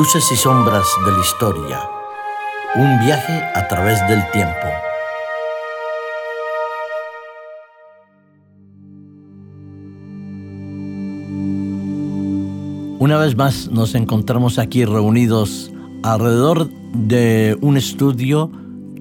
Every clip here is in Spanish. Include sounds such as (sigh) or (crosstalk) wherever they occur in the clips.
Luces y sombras de la historia. Un viaje a través del tiempo. Una vez más nos encontramos aquí reunidos alrededor de un estudio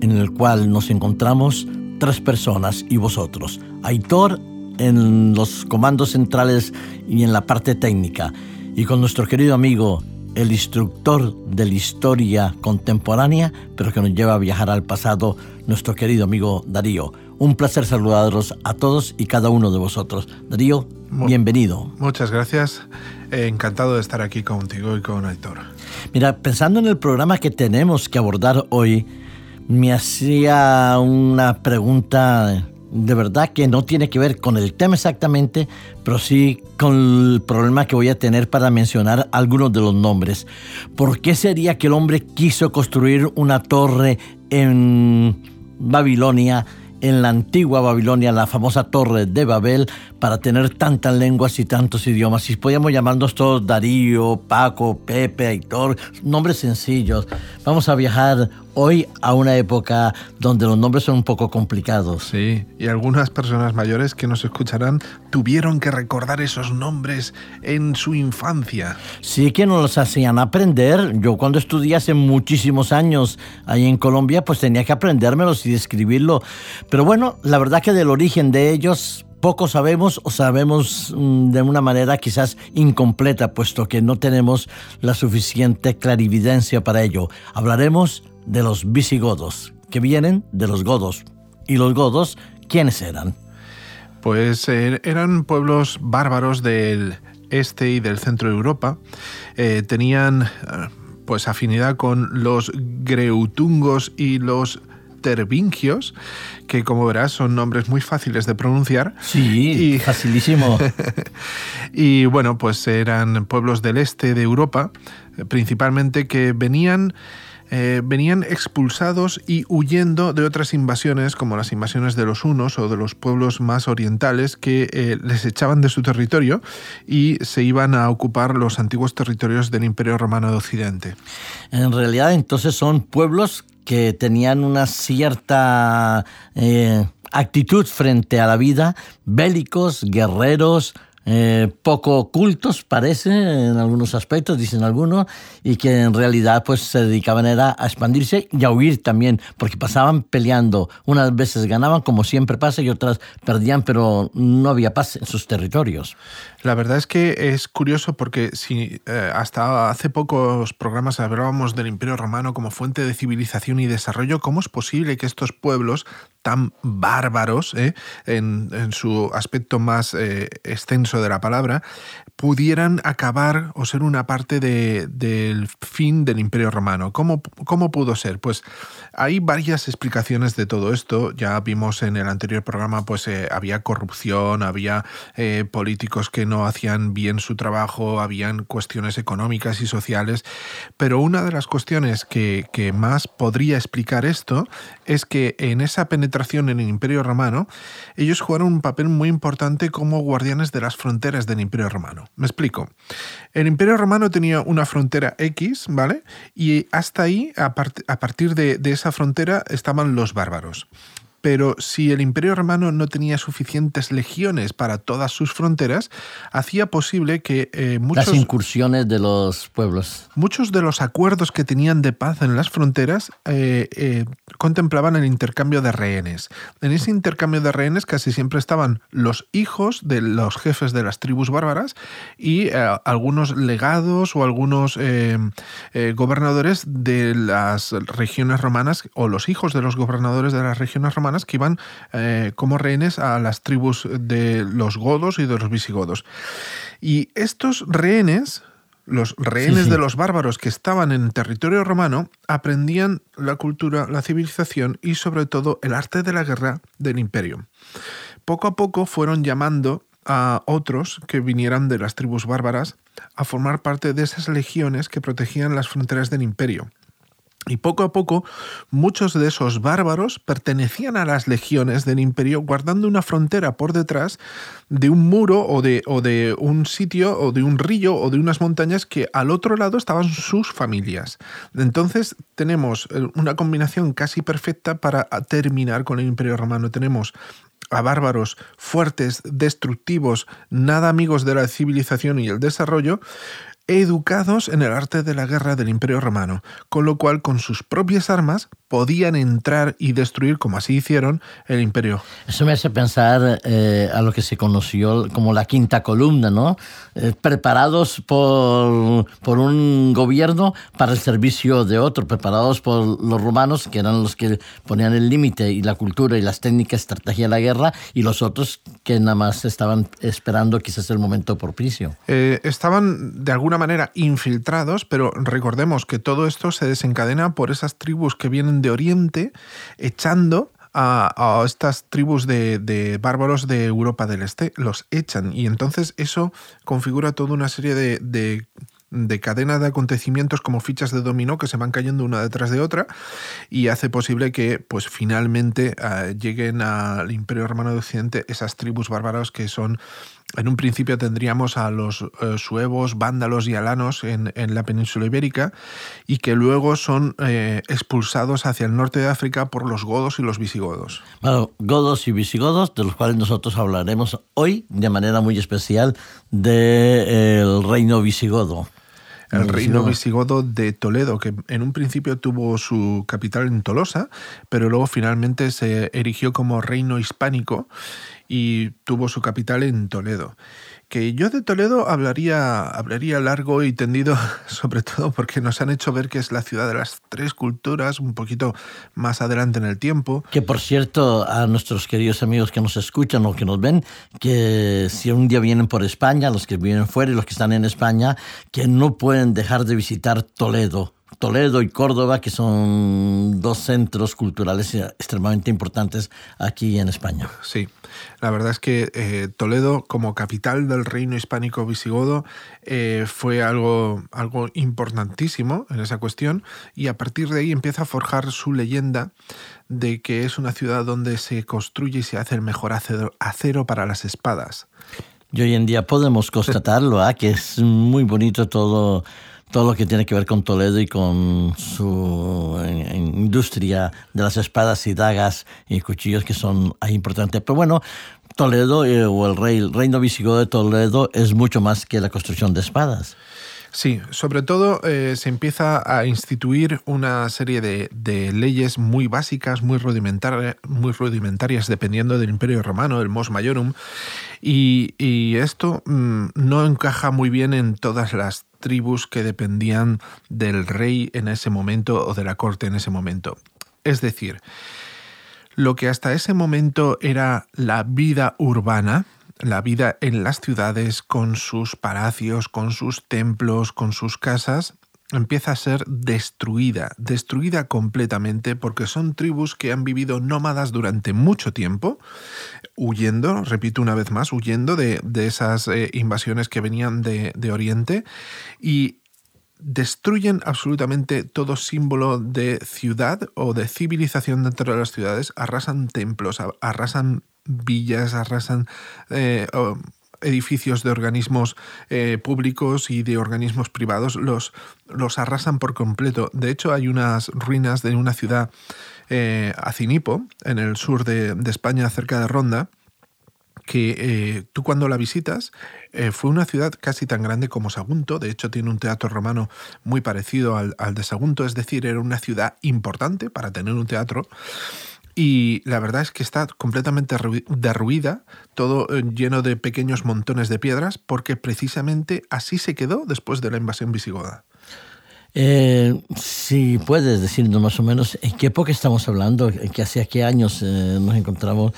en el cual nos encontramos tres personas y vosotros. Aitor en los comandos centrales y en la parte técnica. Y con nuestro querido amigo el instructor de la historia contemporánea, pero que nos lleva a viajar al pasado, nuestro querido amigo Darío. Un placer saludaros a todos y cada uno de vosotros. Darío, bienvenido. Muchas gracias. encantado de estar aquí contigo y con Héctor. Mira, pensando en el programa que tenemos que abordar hoy, me hacía una pregunta de verdad que no tiene que ver con el tema exactamente, pero sí con el problema que voy a tener para mencionar algunos de los nombres. ¿Por qué sería que el hombre quiso construir una torre en Babilonia en la antigua Babilonia, la famosa torre de Babel, para tener tantas lenguas y tantos idiomas. Si podíamos llamarnos todos Darío, Paco, Pepe, Aitor, nombres sencillos. Vamos a viajar hoy a una época donde los nombres son un poco complicados. Sí, y algunas personas mayores que nos escucharán tuvieron que recordar esos nombres en su infancia. Sí, que nos los hacían aprender. Yo cuando estudié hace muchísimos años ahí en Colombia, pues tenía que aprendérmelos y describirlo. Pero bueno, la verdad que del origen de ellos poco sabemos o sabemos mm, de una manera quizás incompleta, puesto que no tenemos la suficiente clarividencia para ello. Hablaremos de los visigodos, que vienen de los godos. ¿Y los godos quiénes eran? Pues eh, eran pueblos bárbaros del este y del centro de Europa. Eh, tenían eh, pues afinidad con los greutungos y los tervingios, que como verás son nombres muy fáciles de pronunciar. Sí, y, (laughs) facilísimo. y bueno, pues eran pueblos del este de Europa, principalmente que venían... Eh, venían expulsados y huyendo de otras invasiones, como las invasiones de los hunos o de los pueblos más orientales, que eh, les echaban de su territorio y se iban a ocupar los antiguos territorios del Imperio Romano de Occidente. En realidad, entonces son pueblos que tenían una cierta eh, actitud frente a la vida, bélicos, guerreros, eh, poco ocultos, parece, en algunos aspectos, dicen algunos, y que en realidad pues se dedicaban era a expandirse y a huir también, porque pasaban peleando. Unas veces ganaban, como siempre pasa, y otras perdían, pero no había paz en sus territorios. La verdad es que es curioso porque si eh, hasta hace pocos programas hablábamos del Imperio Romano como fuente de civilización y desarrollo, ¿cómo es posible que estos pueblos tan bárbaros, eh, en, su aspecto más eh, extenso de la palabra, pudieran acabar o ser una parte del fin del Imperio Romano. ¿Cómo, ¿Cómo, pudo ser? Pues hay varias explicaciones de todo esto. Ya vimos en el anterior programa, pues eh, había corrupción, había políticos que no hacían bien su trabajo, habían cuestiones económicas y sociales, pero una de las cuestiones que, que más podría explicar esto es que en esa penetración en el Imperio Romano, ellos jugaron un papel muy importante como guardianes de las fronteras del Imperio Romano. Me explico. El Imperio Romano tenía una frontera X, ¿vale? Y hasta ahí, a, partir de, de esa frontera, estaban los bárbaros pero si el Imperio Romano no tenía suficientes legiones para todas sus fronteras, hacía posible que eh, muchos... Las incursiones de los pueblos. Muchos de los acuerdos que tenían de paz en las fronteras eh, eh, contemplaban el intercambio de rehenes. En ese intercambio de rehenes casi siempre estaban los hijos de los jefes de las tribus bárbaras y algunos legados o algunos gobernadores de las regiones romanas o los hijos de los gobernadores de las regiones romanas que iban eh, como rehenes a las tribus de los godos y de los visigodos. Y estos rehenes, los rehenes de los bárbaros que estaban en territorio romano, aprendían la cultura, la civilización y sobre todo el arte de la guerra del imperio. Poco a poco fueron llamando a otros que vinieran de las tribus bárbaras a formar parte de esas legiones que protegían las fronteras del imperio. Y poco a poco, muchos de esos bárbaros pertenecían a las legiones del imperio, guardando una frontera por detrás de un muro o de, o de, un sitio o de un río o de unas montañas que al otro lado estaban sus familias. Entonces tenemos eh, una combinación casi perfecta para terminar con el imperio romano. Tenemos a bárbaros fuertes, destructivos, nada amigos de la civilización y el desarrollo, educados en el arte de la guerra del Imperio Romano, con lo cual con sus propias armas podían entrar y destruir, como así hicieron, el imperio. Eso me hace pensar eh, a lo que se conoció como la quinta columna, ¿no? Eh, preparados por, por, un gobierno para el servicio de otro, preparados por los romanos, que eran los que ponían el límite y la cultura y las técnicas, estrategia de la guerra, y los otros que nada más estaban esperando quizás el momento propicio. Eh, estaban de alguna manera infiltrados, pero recordemos que todo esto se desencadena por esas tribus que vienen de Oriente echando a, estas tribus de, bárbaros de Europa del Este, los echan. Y entonces eso configura toda una serie de, de, de de acontecimientos como fichas de dominó que se van cayendo una detrás de otra y hace posible que pues finalmente eh, lleguen al Imperio Romano de Occidente esas tribus bárbaros que son en un principio tendríamos a los eh, suevos, vándalos y alanos en, la península ibérica y que luego son eh, expulsados hacia el norte de África por los godos y los visigodos. Bueno, godos y visigodos, de los cuales nosotros hablaremos hoy de manera muy especial del reino visigodo. El reino visigodo de Toledo, que en un principio tuvo su capital en Tolosa, pero luego finalmente se erigió como reino hispánico y tuvo su capital en Toledo. Que yo de Toledo hablaría, hablaría largo y tendido, (laughs) sobre todo porque nos han hecho ver que es la ciudad de las tres culturas, un poquito más adelante en el tiempo. Que por cierto, a nuestros queridos amigos que nos escuchan o que nos ven, que si un día vienen por España, los que vienen fuera y los que están en España, que no pueden dejar de visitar Toledo Toledo y Córdoba, que son dos centros culturales extremadamente importantes aquí en España. Sí, la verdad es que eh, Toledo, como capital del reino hispánico visigodo, eh, fue algo, algo importantísimo en esa cuestión y a partir de ahí empieza a forjar su leyenda de que es una ciudad donde se construye y se hace el mejor acero, acero para las espadas. Y hoy en día podemos constatarlo, ¿ah? que es muy bonito todo todo lo que tiene que ver con Toledo y con su industria de las espadas y dagas y cuchillos que son importantes. Pero bueno, Toledo eh, o el, rey, el reino visigodo de Toledo es mucho más que la construcción de espadas. Sí, sobre todo eh, se empieza a instituir una serie de, leyes muy básicas, muy, muy rudimentarias, dependiendo del Imperio Romano, el Mos Maiorum, y, esto mm, no encaja muy bien en todas las tribus que dependían del rey en ese momento o de la corte en ese momento. Es decir, lo que hasta ese momento era la vida urbana, la vida en las ciudades con sus palacios, con sus templos, con sus casas, empieza a ser destruida, destruida completamente porque son tribus que han vivido nómadas durante mucho tiempo, huyendo, repito una vez más, huyendo de, esas eh, invasiones que venían de, de Oriente y destruyen absolutamente todo símbolo de ciudad o de civilización dentro de las ciudades, arrasan templos, arrasan villas, arrasan eh, edificios de organismos eh, públicos y de organismos privados, los, los, arrasan por completo. De hecho, hay unas ruinas de una ciudad, eh, Acinipo, en el sur de, España, cerca de Ronda, que tú cuando la visitas fue una ciudad casi tan grande como Sagunto, de hecho tiene un teatro romano muy parecido al, al, de Sagunto, es decir, era una ciudad importante para tener un teatro y la verdad es que está completamente derruida, todo eh, lleno de pequeños montones de piedras, porque precisamente así se quedó después de la invasión visigoda. Eh, si puedes decirnos más o menos en qué época estamos hablando, que hace qué años eh, nos encontramos,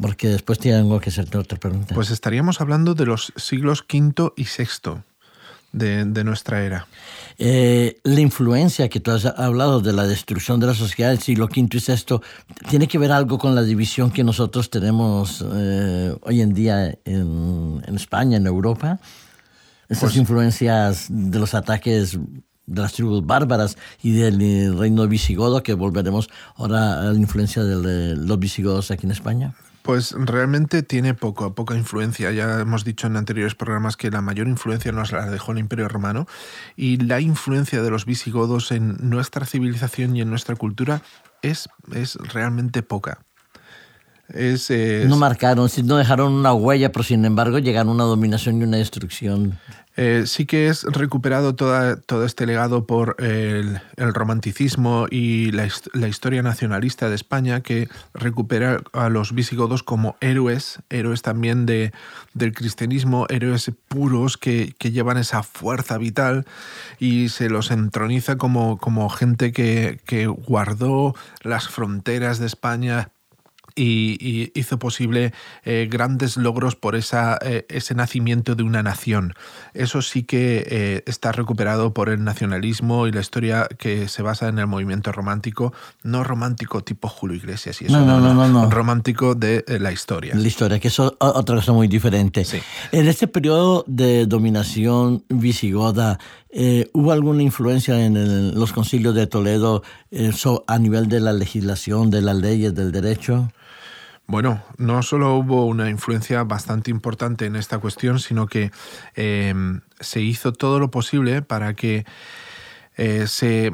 porque después tengo que hacerte otra pregunta. Pues estaríamos hablando de los siglos V y VI de, nuestra era. Eh, la influencia que tú has hablado de la destrucción de la sociedad del siglo V y VI, ¿tiene que ver algo con la división que nosotros tenemos eh, hoy en día en, España, en Europa? Esas pues influencias de los ataques de las tribus bárbaras y del eh, reino visigodo, que volveremos ahora a la influencia de los visigodos aquí en España? Pues realmente tiene poco, poca influencia. Ya hemos dicho en anteriores programas que la mayor influencia nos la dejó el Imperio Romano y la influencia de los visigodos en nuestra civilización y en nuestra cultura es, es realmente poca. No marcaron, no dejaron una huella, pero sin embargo llegaron a una dominación y una destrucción. Eh, sí que es recuperado toda, todo este legado por el, romanticismo y la, historia nacionalista de España, que recupera a los visigodos como héroes, héroes también de, del cristianismo, héroes puros que, llevan esa fuerza vital y se los entroniza como, como gente que, que guardó las fronteras de España y, hizo posible eh, grandes logros por esa, eh, ese nacimiento de una nación. Eso sí que eh, está recuperado por el nacionalismo y la historia que se basa en el movimiento romántico, no romántico tipo Julio Iglesias y eso, no, no, no, no, romántico de la historia. La historia, que es otra cosa muy diferente. En este periodo de dominación visigoda, ¿hubo alguna influencia en los concilios de Toledo a nivel de la legislación, de las leyes, del derecho? Bueno, no solo hubo una influencia bastante importante en esta cuestión, sino que em, se hizo todo lo posible para que eh, se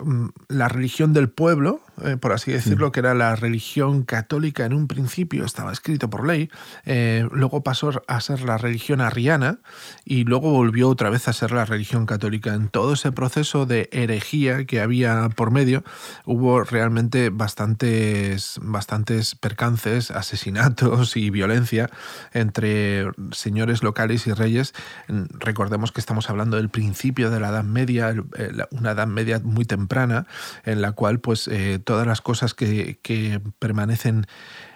mm, la religión del pueblo, eh, por así decirlo, que era la religión católica en un principio, estaba escrito por ley, eh, luego pasó a ser la religión arriana y luego volvió otra vez a ser la religión católica. En todo ese proceso de herejía que había por medio, hubo realmente bastantes, bastantes percances, asesinatos y violencia entre señores locales y reyes. Recordemos que estamos hablando del principio de la Edad Media, una Edad Media muy temprana, en la cual pues eh, todas las cosas que, que permanecen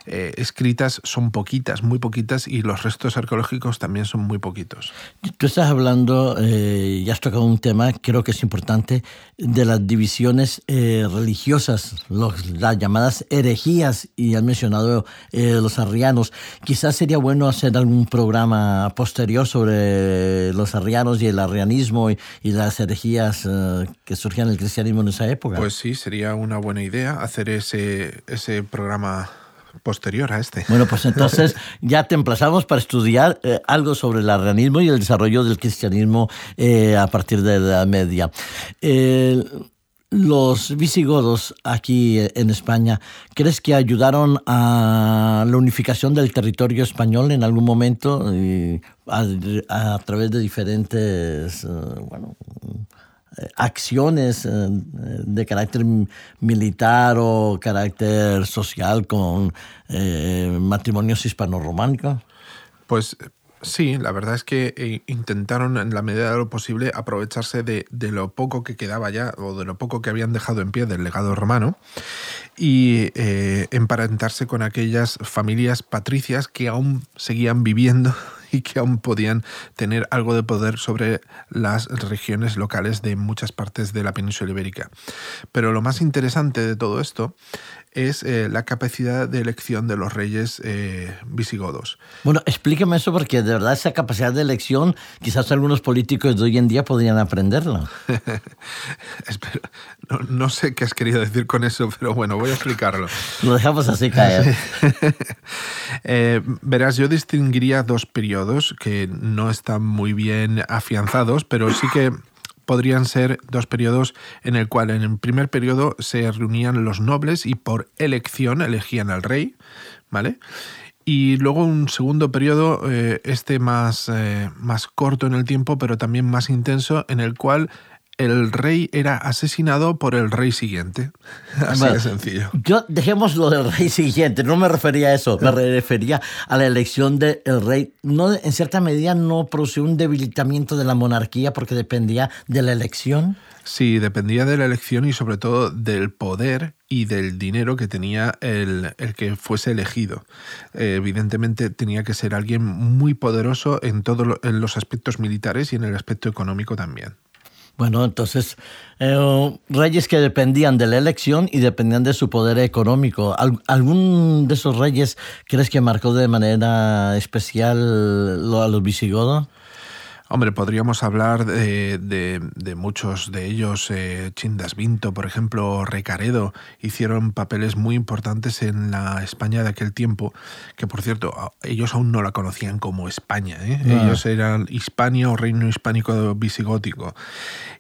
eh, escritas son poquitas, muy poquitas, y los restos arqueológicos también son muy poquitos. Tú estás hablando, eh, ya has tocado un tema, creo que es importante, de las divisiones eh, religiosas, las llamadas herejías, y has mencionado los arrianos. Quizás sería bueno hacer algún programa posterior sobre los arrianos y el arrianismo y, y las herejías que surgían en el cristianismo en esa época. Pues sí, sería una buena idea hacer ese, ese programa posterior a este. Bueno, pues (laughs) entonces ya te emplazamos para estudiar eh, algo sobre el arrianismo y el desarrollo del cristianismo eh, a partir de la Edad Media. los visigodos aquí en España, ¿crees que ayudaron a la unificación del territorio español en algún momento a, través de diferentes, eh, bueno, acciones eh, de carácter militar o carácter social con eh, matrimonios hispano-románicos? Pues sí, la verdad es que eh, intentaron en la medida de lo posible aprovecharse de, lo poco que quedaba ya o de lo poco que habían dejado en pie del legado romano y emparentarse con aquellas familias patricias que aún seguían viviendo (laughs) y que aún podían tener algo de poder sobre las regiones locales de muchas partes de la península ibérica. Pero lo más interesante de todo esto es eh, la capacidad de elección de los reyes eh, visigodos. Bueno, explíqueme eso porque de verdad esa capacidad de elección quizás algunos políticos de hoy en día podrían aprenderla. (laughs) no, no, sé qué has querido decir con eso, pero bueno, voy a explicarlo. (laughs) Lo dejamos así caer. Eh, verás, yo distinguiría dos periodos que no están muy bien afianzados, pero sí que podrían ser dos periodos en el cual en el primer periodo se reunían los nobles y por elección elegían al rey, ¿vale? Y luego un segundo periodo, eh, este más, eh, más corto en el tiempo, pero también más intenso, en el cual el rey era asesinado por el rey siguiente. (laughs) Así de sencillo. Yo dejemos lo del rey siguiente, no me refería a eso, me refería a la elección del rey. No, en cierta medida no produció un debilitamiento de la monarquía porque dependía de la elección. Sí, dependía de la elección y sobre todo del poder y del dinero que tenía el, que fuese elegido. Eh, evidentemente tenía que ser alguien muy poderoso en todos en los aspectos militares y en el aspecto económico también. Bueno, entonces, eh, reyes que dependían de la elección y dependían de su poder económico. ¿Algún de esos reyes crees que marcó de manera especial a los visigodos? Hombre, podríamos hablar de, muchos de ellos. Eh, Chindas Vinto, por ejemplo, Recaredo, hicieron papeles muy importantes en la España de aquel tiempo, que por cierto, ellos aún no la conocían como España. ¿eh? Ah. Ellos eran Hispania o Reino Hispánico Visigótico.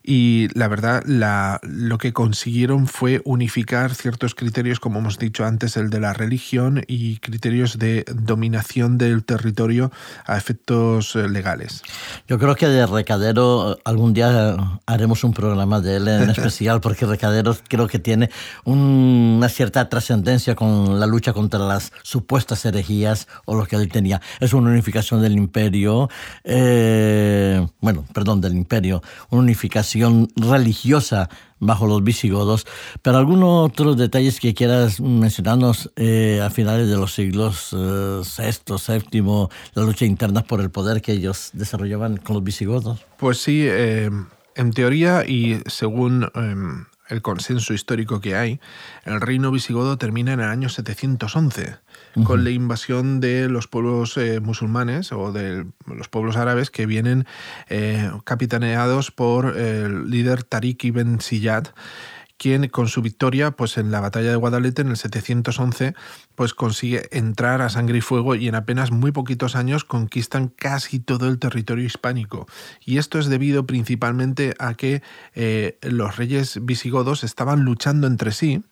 Y la verdad, la, lo que consiguieron fue unificar ciertos criterios, como hemos dicho antes, el de la religión y criterios de dominación del territorio a efectos eh, legales. Yo creo que de Recadero algún día haremos un programa de él en (laughs) especial, porque Recadero creo que tiene una cierta trascendencia con la lucha contra las supuestas herejías o lo que él tenía. Es una unificación del imperio, eh, bueno, perdón, del imperio, una unificación religiosa bajo los visigodos, pero algunos otros detalles que quieras mencionarnos eh, a finales de los siglos eh, VI, VII, la lucha interna por el poder que ellos desarrollaban con los visigodos. Pues sí, eh, en teoría y según em, el consenso histórico que hay, el reino visigodo termina en el año 711 con la invasión de los pueblos eh, musulmanes o de los pueblos árabes que vienen eh, capitaneados por el líder Tariq ibn Ziyad quien con su victoria pues en la batalla de Guadalete en el 711 pues consigue entrar a sangre y fuego y en apenas muy poquitos años conquistan casi todo el territorio hispánico. Y esto es debido principalmente a que eh, los reyes visigodos estaban luchando entre sí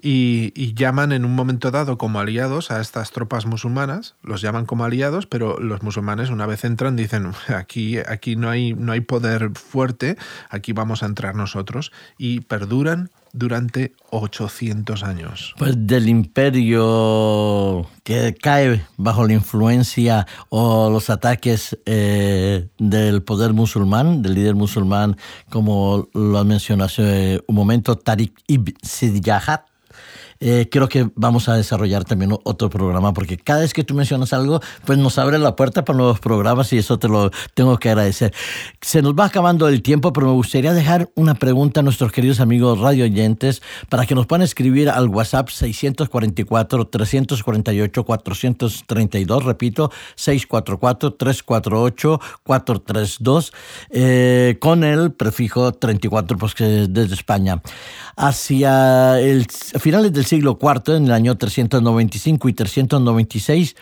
y, llaman en un momento dado como aliados a estas tropas musulmanas, los llaman como aliados, pero los musulmanes una vez entran dicen, aquí, aquí no, hay, no hay poder fuerte, aquí vamos a entrar nosotros, y perduran durante 800 años. Pues del imperio que cae bajo la influencia o los ataques eh, del poder musulmán, del líder musulmán, como lo mencionó hace un momento, Tariq ibn Ziyad, eh, creo que vamos a desarrollar también otro programa, porque cada vez que tú mencionas algo, pues nos abre la puerta para nuevos programas y eso te lo tengo que agradecer. Se nos va acabando el tiempo, pero me gustaría dejar una pregunta a nuestros queridos amigos radio oyentes para que nos puedan escribir al WhatsApp 644-348-432, repito, 644-348-432, eh, con el prefijo 34, pues que es desde España. Hacia el, finales del siglo IV, en el año 395 y 396,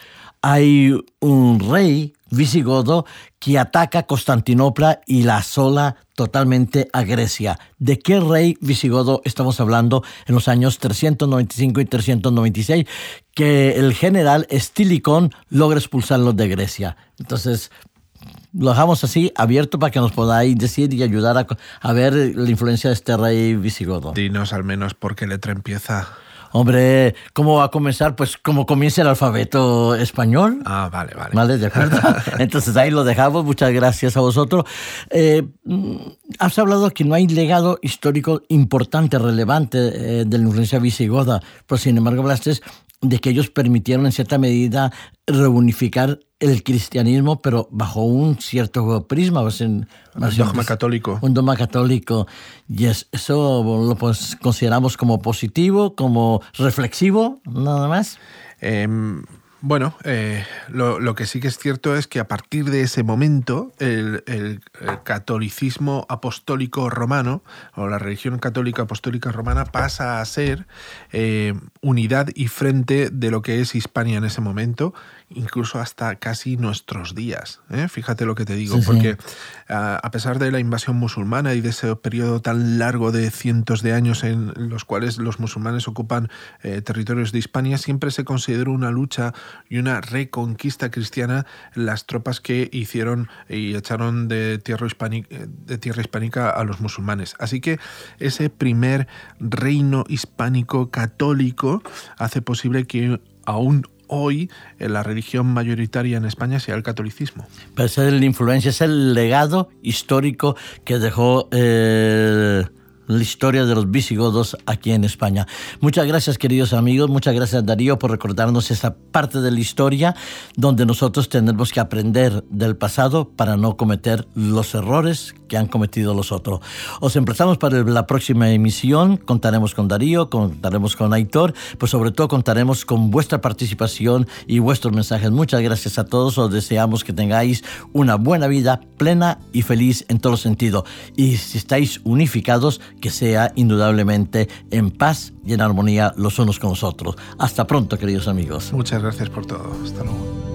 hay un rey visigodo que ataca Constantinopla y la asola totalmente a Grecia. ¿De qué rey visigodo estamos hablando en los años 395 y 396? Que el general Estilicón logra expulsarlos de Grecia. Entonces, lo dejamos así abierto para que nos podáis decir y ayudar a, a ver la influencia de este rey visigodo. Dinos al menos por qué letra empieza. Hombre, ¿cómo va a comenzar? Pues como comienza el alfabeto español. Ah, vale, vale. Vale, de acuerdo. (laughs) Entonces ahí lo dejamos. Muchas gracias a vosotros. Eh, mm, has hablado que no hay legado histórico importante, relevante eh, de la influencia visigoda, pero sin embargo hablaste de que ellos permitieron en cierta medida reunificar el cristianismo, pero bajo un cierto prisma. un dogma católico. Un dogma católico. Y eso lo pues, consideramos como positivo, como reflexivo, nada más. Em, bueno, eh, lo, que sí que es cierto es que a partir de ese momento el, catolicismo apostólico romano o la religión católica apostólica romana pasa a ser eh, unidad y frente de lo que es Hispania en ese momento incluso hasta casi nuestros días. ¿eh? Fíjate lo que te digo, porque a pesar de la invasión musulmana y de ese periodo tan largo de cientos de años en los cuales los musulmanes ocupan eh, territorios de Hispania, siempre se consideró una lucha y una reconquista cristiana las tropas que hicieron y echaron de tierra, hispánica, de tierra hispánica a los musulmanes. Así que ese primer reino hispánico católico hace posible que aún hoy la religión mayoritaria en España sea el catolicismo. Pero es la influencia, es el legado histórico que dejó eh, la historia de los visigodos aquí en España. Muchas gracias queridos amigos, muchas gracias Darío por recordarnos esa parte de la historia donde nosotros tenemos que aprender del pasado para no cometer los errores que han cometido los otros. Os empezamos para la próxima emisión, contaremos con Darío, contaremos con Aitor, pues sobre todo contaremos con vuestra participación y vuestros mensajes. Muchas gracias a todos, os deseamos que tengáis una buena vida plena y feliz en todo sentido. Y si estáis unificados, que sea indudablemente en paz y en armonía los unos con los otros. Hasta pronto, queridos amigos. Muchas gracias por todo. Hasta luego.